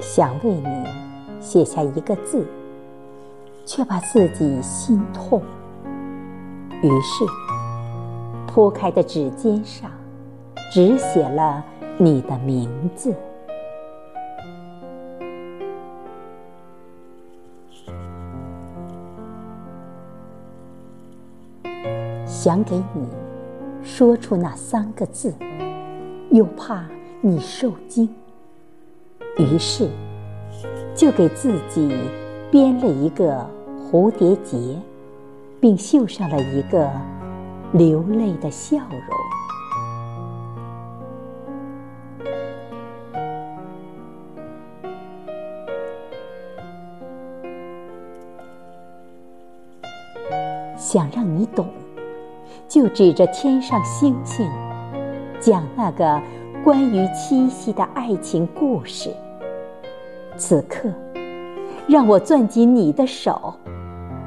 想为你写下一个字，却怕自己心痛，于是铺开的纸尖上只写了你的名字。想给你说出那三个字，又怕你受惊。于是，就给自己编了一个蝴蝶结，并绣上了一个流泪的笑容。想让你懂，就指着天上星星，讲那个关于七夕的爱情故事。此刻，让我攥紧你的手，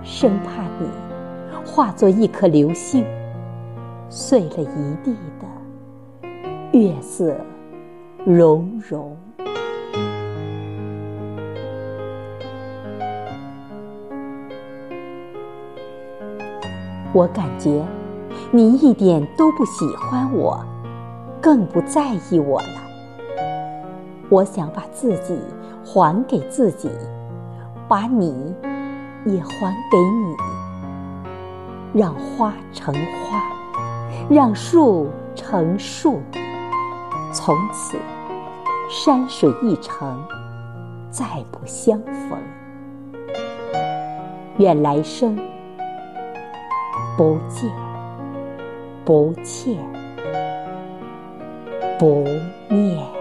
生怕你化作一颗流星，碎了一地的月色融融。我感觉你一点都不喜欢我，更不在意我了。我想把自己。还给自己，把你也还给你，让花成花，让树成树，从此山水一程，再不相逢。愿来生不见不欠不念。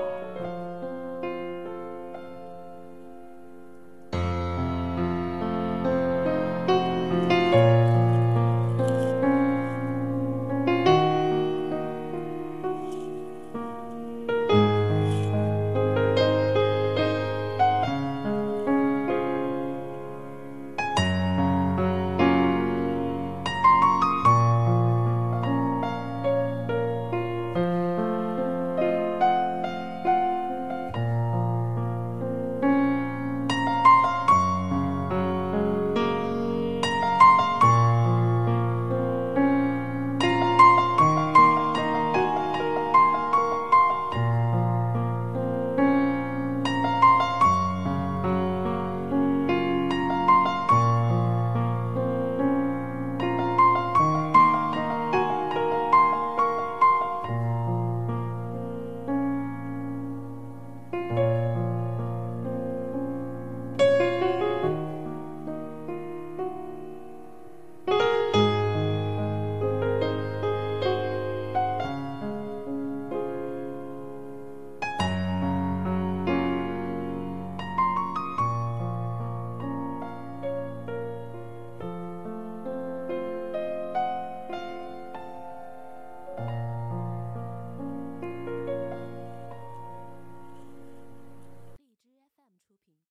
Bye.